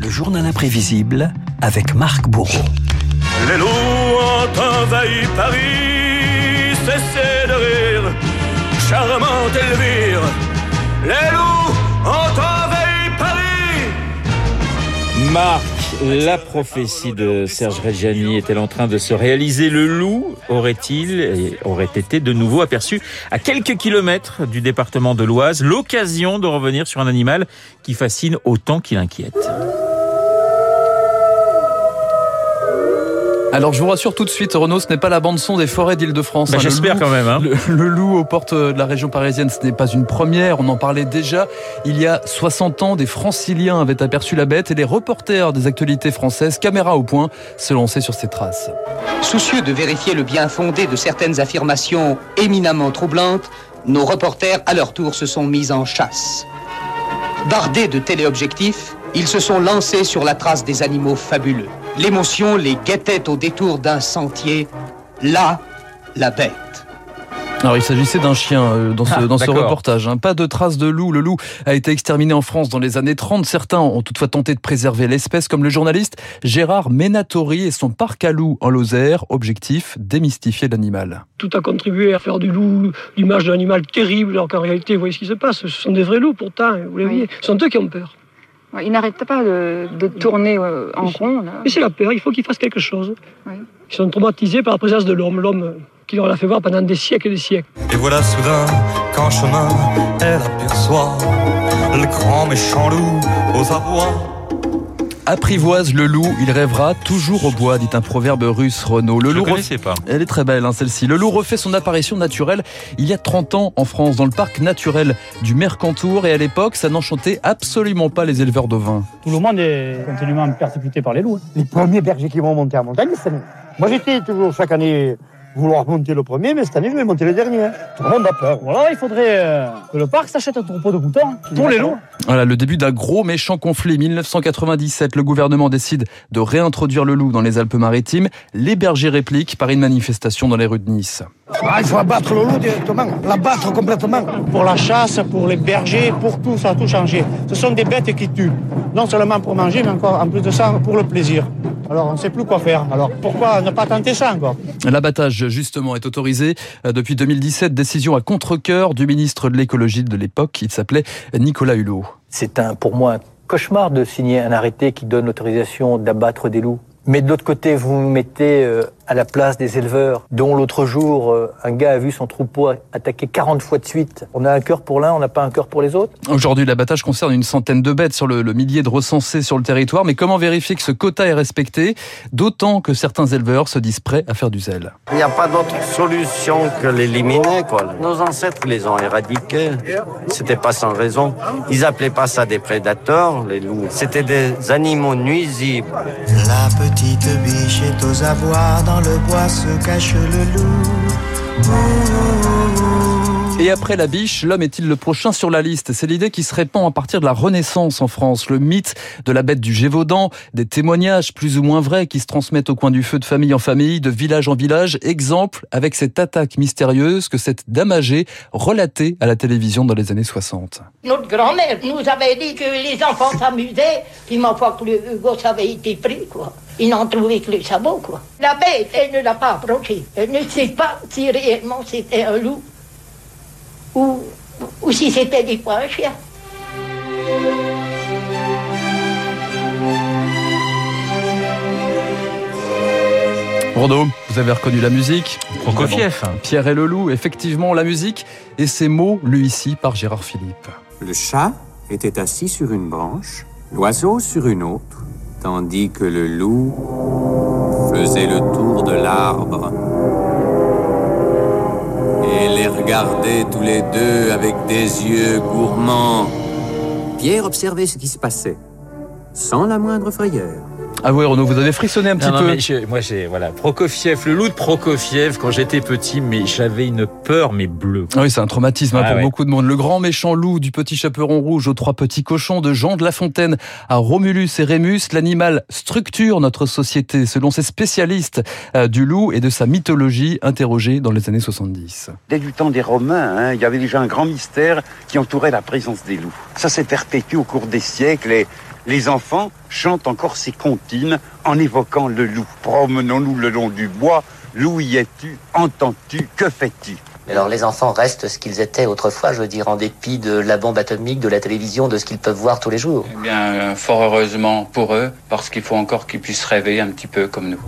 Le journal imprévisible avec Marc Bourreau. Les loups ont envahi Paris, cessez de rire, charmante Elvire. La prophétie de Serge Reggiani est-elle en train de se réaliser? Le loup aurait-il aurait été de nouveau aperçu à quelques kilomètres du département de l'Oise? L'occasion de revenir sur un animal qui fascine autant qu'il inquiète. Alors je vous rassure tout de suite, Renaud, ce n'est pas la bande son des forêts d'Île-de-France. Bah, hein. J'espère quand même. Hein. Le, le loup aux portes de la région parisienne, ce n'est pas une première, on en parlait déjà. Il y a 60 ans, des franciliens avaient aperçu la bête et les reporters des actualités françaises, caméra au point, se lançaient sur ses traces. Soucieux de vérifier le bien fondé de certaines affirmations éminemment troublantes, nos reporters, à leur tour, se sont mis en chasse. Bardés de téléobjectifs, ils se sont lancés sur la trace des animaux fabuleux. L'émotion les guettait au détour d'un sentier. Là, la bête. Alors il s'agissait d'un chien euh, dans ce, Ah, dans ce reportage. hein. Pas de traces de loup. Le loup a été exterminé en France dans les années 30. Certains ont toutefois tenté de préserver l'espèce, comme le journaliste Gérard Menatori et son parc à loups en Lozère. Objectif, démystifier l'animal. tout a contribué à faire du loup l'image d'un animal terrible, alors qu'en réalité, vous voyez ce qui se passe. Ce sont des vrais loups, pourtant, vous les Oui. voyez. Ce sont eux qui ont peur. Il n'arrête pas de, de tourner en rond. Là. Mais c'est la peur, il faut qu'ils fassent quelque chose. Oui. Ils sont traumatisés par la présence de l'homme, l'homme qui leur l'a fait voir pendant des siècles et des siècles. Et voilà soudain qu'en chemin, elle aperçoit le grand méchant loup aux abois. Apprivoise le loup, il rêvera toujours au bois, dit un proverbe russe, Renaud. Le Je loup pas. Elle est très belle, hein, celle-ci. Le loup refait son apparition naturelle il y a 30 ans en France, dans le parc naturel du Mercantour. Et à l'époque, ça n'enchantait absolument pas les éleveurs d'ovins. Tout le monde est continuellement persécuté par les loups. hein. les premiers bergers qui vont monter en montagne cette année. Moi, j'étais toujours chaque année vouloir monter le premier, mais cette année, je vais monter le dernier. Tout le monde a peur. Voilà, il faudrait euh, que le parc s'achète un troupeau de moutons hein, pour les loups. Voilà, le début d'un gros méchant conflit. 1997, le gouvernement décide de réintroduire le loup dans les Alpes-Maritimes. Les bergers répliquent par une manifestation dans les rues de Nice. Ah, il faut abattre le loup directement, l'abattre complètement. Pour la chasse, pour les bergers, pour tout, ça a tout changé. Ce sont des bêtes qui tuent. Non seulement pour manger, mais encore en plus de ça, pour le plaisir. Alors on ne sait plus quoi faire. Alors pourquoi ne pas tenter ça encore? L'abattage, justement, est autorisé euh, depuis 2017. Décision à contre-cœur du ministre de l'écologie de l'époque. Il s'appelait Nicolas Hulot. C'est un, pour moi un cauchemar de signer un arrêté qui donne l'autorisation d'abattre des loups. Mais de l'autre côté, vous mettez euh, à la place des éleveurs, dont l'autre jour, euh, un gars a vu son troupeau attaquer 40 fois de suite. On a un cœur pour l'un, on n'a pas un cœur pour les autres. Aujourd'hui, l'abattage concerne une centaine de bêtes sur le, le millier de recensés sur le territoire. Mais comment vérifier que ce quota est respecté D'autant que certains éleveurs se disent prêts à faire du zèle? Il n'y a pas d'autre solution que l'éliminer. Nos ancêtres les ont éradiqués. C'était pas sans raison. Ils appelaient pas ça des prédateurs, les loups. C'était des animaux nuisibles. La petite biche est aux abois, dans le bois se cache le loup. Et après la biche, l'homme est-il le prochain sur la liste? C'est l'idée qui se répand à partir de la Renaissance en France. Le mythe de la bête du Gévaudan, des témoignages plus ou moins vrais qui se transmettent au coin du feu de famille en famille, de village en village. Exemple avec cette attaque mystérieuse que cette dame âgée relatait à la télévision dans les années 60. Notre grand-mère nous avait dit que les enfants s'amusaient, puis ma foi que le gosse avait été pris, quoi. Ils n'en trouvaient que le sabot, quoi. La bête, elle ne l'a pas approché. Elle ne sait pas si réellement c'était un loup ou, ou si c'était des fois un chien. Renaud, vous avez reconnu la musique Prokofiev. Pierre et le loup, effectivement la musique et ces mots lus ici par Gérard Philippe. Le chat était assis sur une branche, l'oiseau sur une autre, tandis que le loup faisait le tour de l'arbre les regardait tous les deux avec des yeux gourmands. Pierre observait ce qui se passait, sans la moindre frayeur. Avouez Renaud, vous avez frissonné un petit Non, non, peu. mais je- moi, j'ai voilà Prokofiev, le loup de Prokofiev. Quand j'étais petit, mais j'avais une peur, mais bleue. Ah Oui, c'est un traumatisme hein, Ah pour ouais. beaucoup de monde. Le grand méchant loup du petit chaperon rouge aux trois petits cochons de Jean de La Fontaine à Romulus et Rémus, l'animal structure notre société selon ces spécialistes euh, du loup et de sa mythologie interrogée dans les années 70. Dès du temps des Romains, hein, il y avait déjà un grand mystère qui entourait la présence des loups. Ça s'est perpétué au cours des siècles et les enfants chantent encore ces comptines en évoquant le loup. Promenons-nous le long du bois, loup y es-tu, entends-tu, que fais-tu? Alors les enfants restent ce qu'ils étaient autrefois, je veux dire, en dépit de la bombe atomique, de la télévision, de ce qu'ils peuvent voir tous les jours. Eh bien, euh, fort heureusement pour eux, parce qu'il faut encore qu'ils puissent rêver un petit peu comme nous.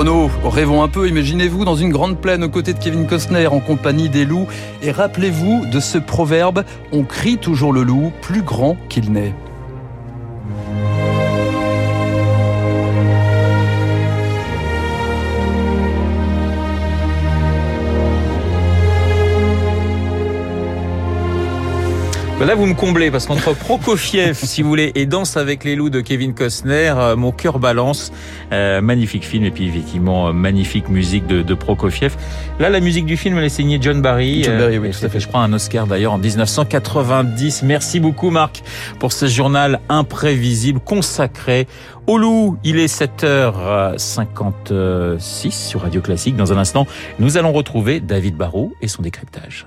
Renaud, rêvons un peu, imaginez-vous dans une grande plaine aux côtés de Kevin Costner en compagnie des loups et rappelez-vous de ce proverbe, on crie toujours le loup plus grand qu'il n'est. Là, vous me comblez parce qu'entre Prokofiev, si vous voulez, et Danse avec les loups de Kevin Costner, euh, mon cœur balance. Euh, magnifique film et puis effectivement euh, magnifique musique de, de, Prokofiev. Là, la musique du film, elle est signée John Barry. John Barry, oui, tout à fait. Je crois un Oscar d'ailleurs en 1990. Merci beaucoup, Marc, pour ce journal imprévisible consacré au loup. Il est 7h56 sur Radio Classique. Dans un instant, nous allons retrouver David Barrault et son décryptage.